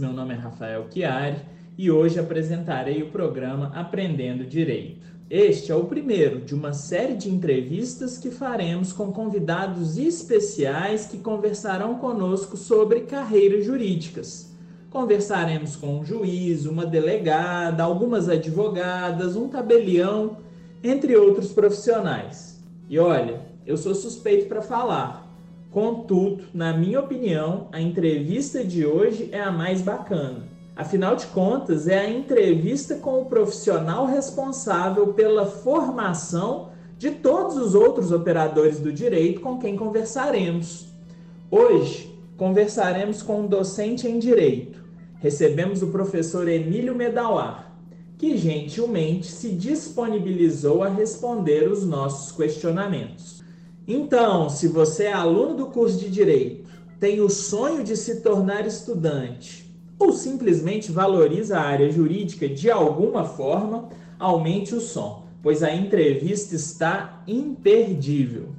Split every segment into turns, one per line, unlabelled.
Meu nome é Rafael Chiari e hoje apresentarei o programa Aprendendo Direito. Este é o primeiro de uma série de entrevistas que faremos com convidados especiais que conversarão conosco sobre carreiras jurídicas. Conversaremos com um juiz, uma delegada, algumas advogadas, um tabelião, entre outros profissionais. E olha, eu sou suspeito para falar, Contudo, na minha opinião, a entrevista de hoje é a mais bacana. Afinal de contas, é a entrevista com o profissional responsável pela formação de todos os outros operadores do direito com quem conversaremos. Hoje, conversaremos com um docente em direito. Recebemos o professor Emílio Medawar, que gentilmente se disponibilizou a responder os nossos questionamentos. Então, se você é aluno do curso de Direito, tem o sonho de se tornar estudante ou simplesmente valoriza a área jurídica de alguma forma, aumente o som, pois a entrevista está imperdível.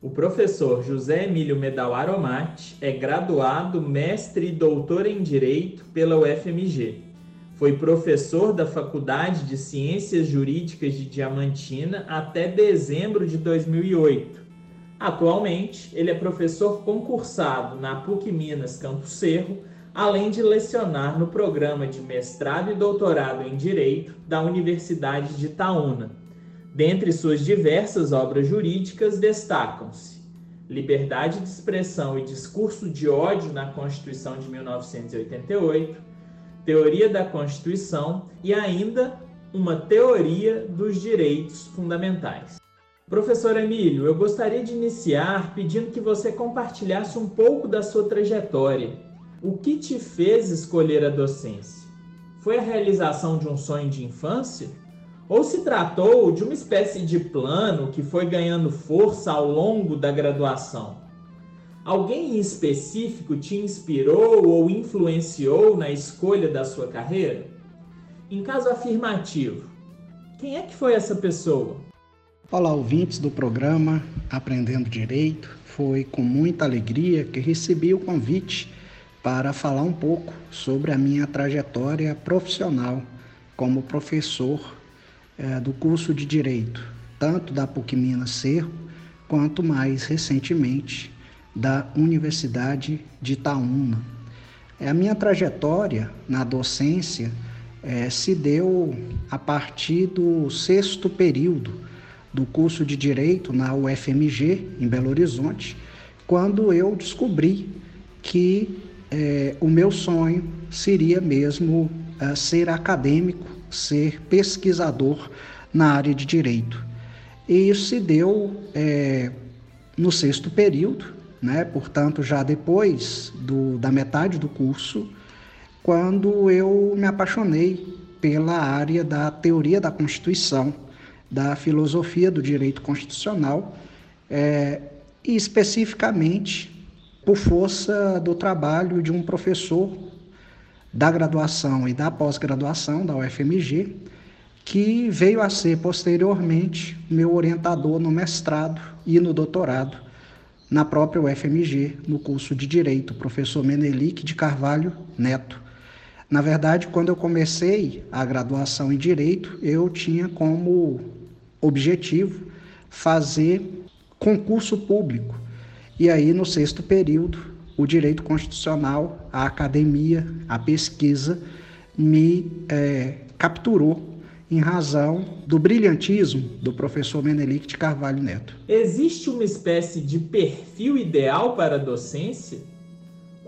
O professor José Emílio Medal Aromati é graduado, mestre e doutor em Direito pela UFMG. Foi professor da Faculdade de Ciências Jurídicas de Diamantina até dezembro de 2008. Atualmente, ele é professor concursado na PUC Minas Campo Cerro, além de lecionar no programa de mestrado e doutorado em Direito da Universidade de Itaúna. Dentre suas diversas obras jurídicas destacam-se Liberdade de Expressão e Discurso de Ódio na Constituição de 1988, Teoria da Constituição e ainda uma Teoria dos Direitos Fundamentais. Professor Emílio, eu gostaria de iniciar pedindo que você compartilhasse um pouco da sua trajetória. O que te fez escolher a docência? Foi a realização de um sonho de infância? Ou se tratou de uma espécie de plano que foi ganhando força ao longo da graduação? Alguém em específico te inspirou ou influenciou na escolha da sua carreira? Em caso afirmativo, quem é que foi essa pessoa?
Olá, ouvintes do programa Aprendendo Direito. Foi com muita alegria que recebi o convite para falar um pouco sobre a minha trajetória profissional como professor é, do curso de Direito, tanto da PUC Minas Cerro, quanto mais recentemente da Universidade de Itaúna. É, a minha trajetória na docência é, se deu a partir do sexto período do curso de Direito na UFMG, em Belo Horizonte, quando eu descobri que é, o meu sonho seria mesmo é, ser acadêmico ser pesquisador na área de direito. E isso se deu é, no sexto período, né? portanto, já depois do, da metade do curso, quando eu me apaixonei pela área da teoria da Constituição, da filosofia do direito constitucional, é, e especificamente por força do trabalho de um professor da graduação e da pós-graduação da UFMG, que veio a ser posteriormente meu orientador no mestrado e no doutorado na própria UFMG, no curso de Direito, professor Menelik de Carvalho Neto. Na verdade, quando eu comecei a graduação em Direito, eu tinha como objetivo fazer concurso público. E aí, no sexto período, o direito constitucional, a academia, a pesquisa me é, capturou em razão do brilhantismo do professor Menelik de Carvalho Neto.
Existe uma espécie de perfil ideal para a docência?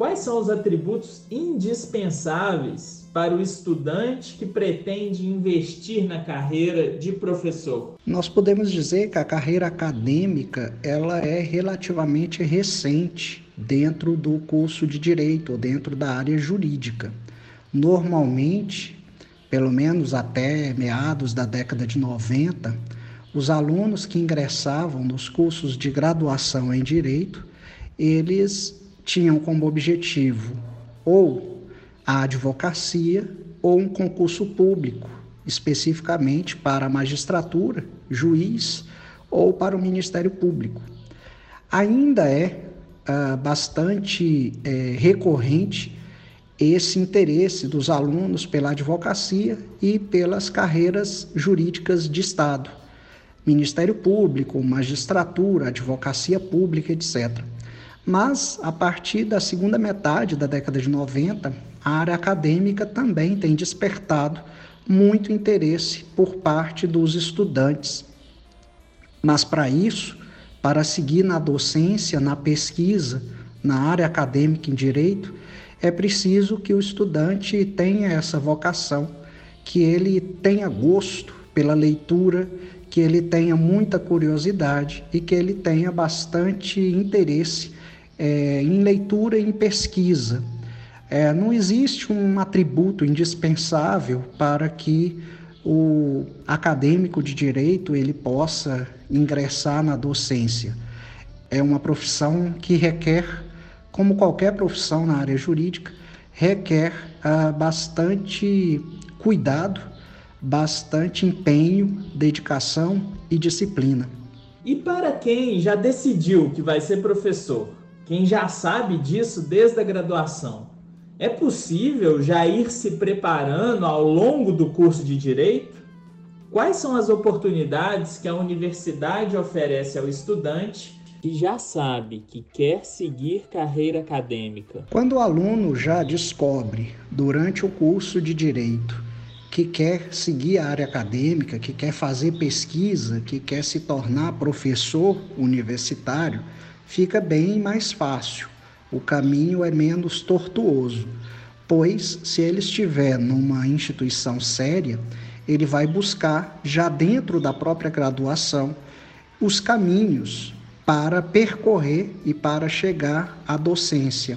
Quais são os atributos indispensáveis para o estudante que pretende investir na carreira de professor?
Nós podemos dizer que a carreira acadêmica ela é relativamente recente dentro do curso de direito ou dentro da área jurídica. Normalmente, pelo menos até meados da década de 90, os alunos que ingressavam nos cursos de graduação em direito, eles tinham como objetivo ou a advocacia ou um concurso público, especificamente para a magistratura, juiz ou para o Ministério Público. Ainda é ah, bastante é, recorrente esse interesse dos alunos pela advocacia e pelas carreiras jurídicas de Estado, Ministério Público, magistratura, advocacia pública, etc. Mas, a partir da segunda metade da década de 90, a área acadêmica também tem despertado muito interesse por parte dos estudantes. Mas, para isso, para seguir na docência, na pesquisa, na área acadêmica em direito, é preciso que o estudante tenha essa vocação, que ele tenha gosto pela leitura, que ele tenha muita curiosidade e que ele tenha bastante interesse é, em leitura e em pesquisa. É, não existe um atributo indispensável para que o acadêmico de direito ele possa ingressar na docência. É uma profissão que requer, como qualquer profissão na área jurídica, requer ah, bastante cuidado, bastante empenho, dedicação e disciplina.
E para quem já decidiu que vai ser professor, quem já sabe disso desde a graduação, é possível já ir se preparando ao longo do curso de direito? Quais são as oportunidades que a universidade oferece ao estudante que já sabe que quer seguir carreira acadêmica?
Quando o aluno já descobre durante o curso de direito que quer seguir a área acadêmica, que quer fazer pesquisa, que quer se tornar professor universitário, fica bem mais fácil o caminho é menos tortuoso, pois se ele estiver numa instituição séria, ele vai buscar, já dentro da própria graduação, os caminhos para percorrer e para chegar à docência.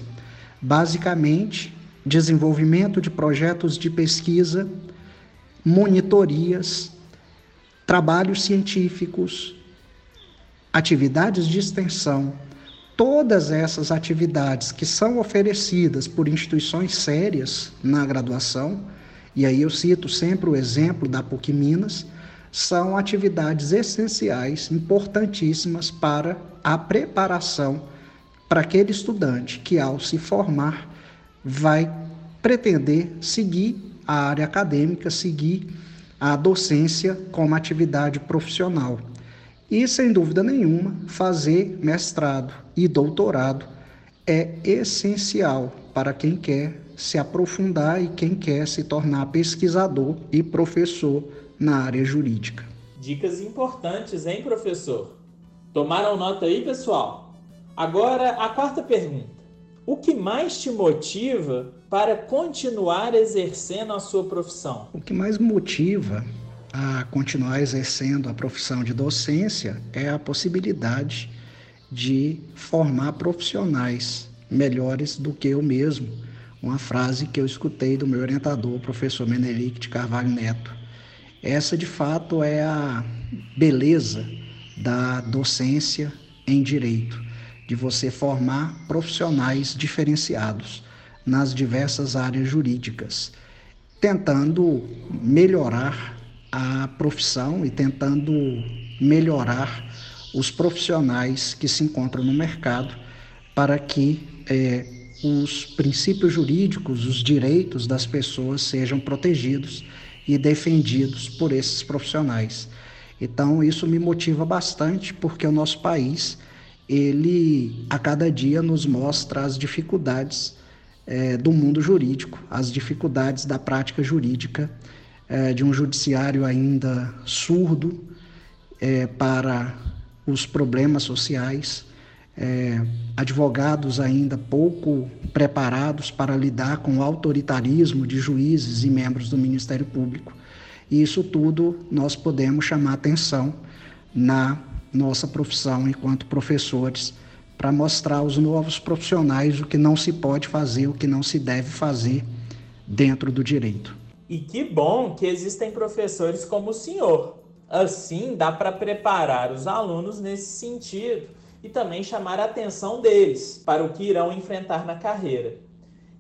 Basicamente, desenvolvimento de projetos de pesquisa, monitorias, trabalhos científicos, atividades de extensão, todas essas atividades que são oferecidas por instituições sérias na graduação, e aí eu cito sempre o exemplo da PUC Minas, são atividades essenciais, importantíssimas para a preparação para aquele estudante que, ao se formar, vai pretender seguir a área acadêmica, seguir a docência como atividade profissional. E, sem dúvida nenhuma, fazer mestrado e doutorado é essencial para quem quer se aprofundar e quem quer se tornar pesquisador e professor na área jurídica.
Dicas importantes, hein, professor? Tomaram nota aí, pessoal? Agora, a quarta pergunta. O que mais te motiva para continuar exercendo a sua profissão?
O que mais motiva a continuar exercendo a profissão de docência é a possibilidade de formar profissionais melhores do que eu mesmo. Uma frase que eu escutei do meu orientador, o professor Menelik de Carvalho Neto. Essa, de fato, é a beleza da docência em direito, de você formar profissionais diferenciados nas diversas áreas jurídicas, tentando melhorar a profissão e tentando melhorar os profissionais que se encontram no mercado para que é, os princípios jurídicos, os direitos das pessoas sejam protegidos e defendidos por esses profissionais. Então isso me motiva bastante porque o nosso país ele a cada dia nos mostra as dificuldades é, do mundo jurídico, as dificuldades da prática jurídica é, de um judiciário ainda surdo é, para os problemas sociais, é, advogados ainda pouco preparados para lidar com o autoritarismo de juízes e membros do Ministério Público. E isso tudo nós podemos chamar atenção na nossa profissão enquanto professores para mostrar aos novos profissionais o que não se pode fazer, o que não se deve fazer dentro do direito.
E que bom que existem professores como o senhor. Assim, dá para preparar os alunos nesse sentido e também chamar a atenção deles para o que irão enfrentar na carreira.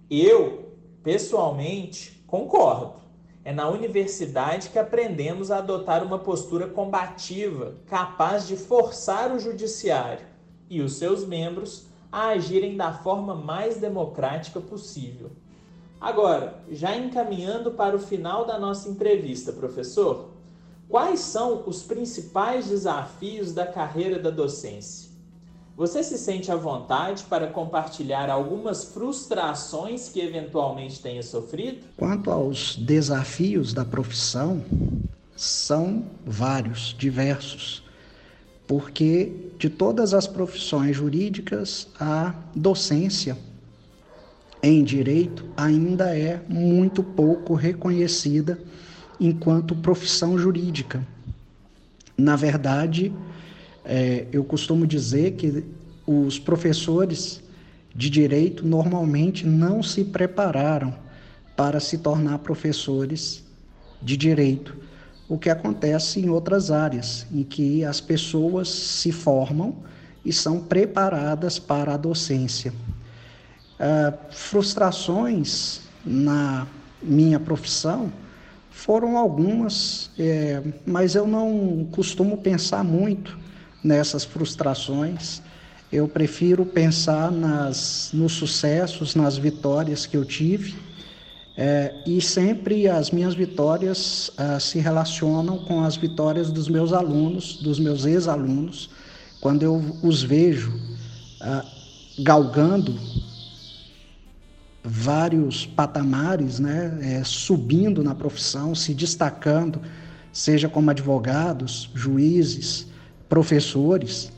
Eu, pessoalmente, Concordo. É na universidade que aprendemos a adotar uma postura combativa, capaz de forçar o judiciário e os seus membros a agirem da forma mais democrática possível. Agora, já encaminhando para o final da nossa entrevista, professor, quais são os principais desafios da carreira da docência? Você se sente à vontade para compartilhar algumas frustrações que eventualmente tenha sofrido?
Quanto aos desafios da profissão, são vários, diversos, porque de todas as profissões jurídicas, a docência em direito ainda é muito pouco reconhecida enquanto profissão jurídica. Na verdade, é, eu costumo dizer que os professores de direito normalmente não se prepararam para se tornar professores de direito, o que acontece em outras áreas, em que as pessoas se formam e são preparadas para a docência. Uh, frustrações na minha profissão foram algumas, é, mas eu não costumo pensar muito nessas frustrações. Eu prefiro pensar nas, nos sucessos, nas vitórias que eu tive. É, e sempre as minhas vitórias ah, se relacionam com as vitórias dos meus alunos, dos meus ex-alunos, quando eu os vejo ah, galgando vários patamares, né, é, subindo na profissão, se destacando, seja como advogados, juízes, professores,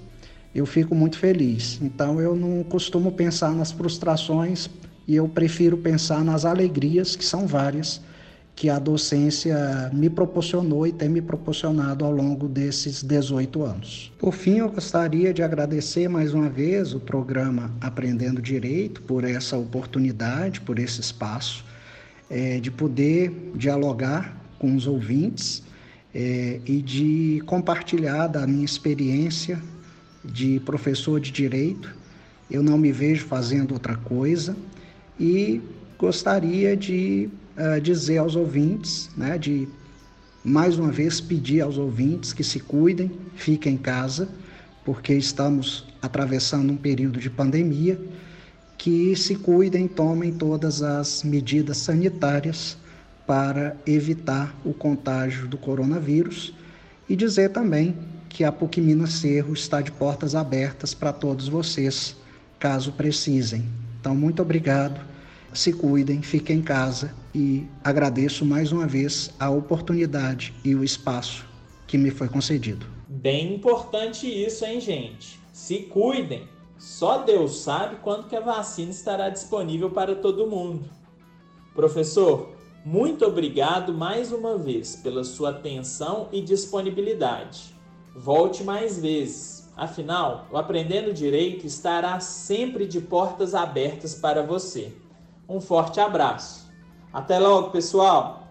eu fico muito feliz. Então eu não costumo pensar nas frustrações e eu prefiro pensar nas alegrias, que são várias, que a docência me proporcionou e tem me proporcionado ao longo desses 18 anos. Por fim, eu gostaria de agradecer mais uma vez o programa Aprendendo Direito por essa oportunidade, por esse espaço, é, de poder dialogar com os ouvintes é, e de compartilhar da minha experiência de professor de direito. Eu não me vejo fazendo outra coisa e gostaria de uh, dizer aos ouvintes, né, de mais uma vez pedir aos ouvintes que se cuidem, fiquem em casa, porque estamos atravessando um período de pandemia, que se cuidem, tomem todas as medidas sanitárias para evitar o contágio do coronavírus e dizer também que a PUC Minas Cerro está de portas abertas para todos vocês, caso precisem. Então, muito obrigado, se cuidem, fiquem em casa e agradeço mais uma vez a oportunidade e o espaço que me foi concedido.
Bem importante isso, hein, gente? Se cuidem. Só Deus sabe quando que a vacina estará disponível para todo mundo. Professor, muito obrigado mais uma vez pela sua atenção e disponibilidade. Volte mais vezes. Afinal, o Aprendendo Direito estará sempre de portas abertas para você. Um forte abraço. Até logo, pessoal!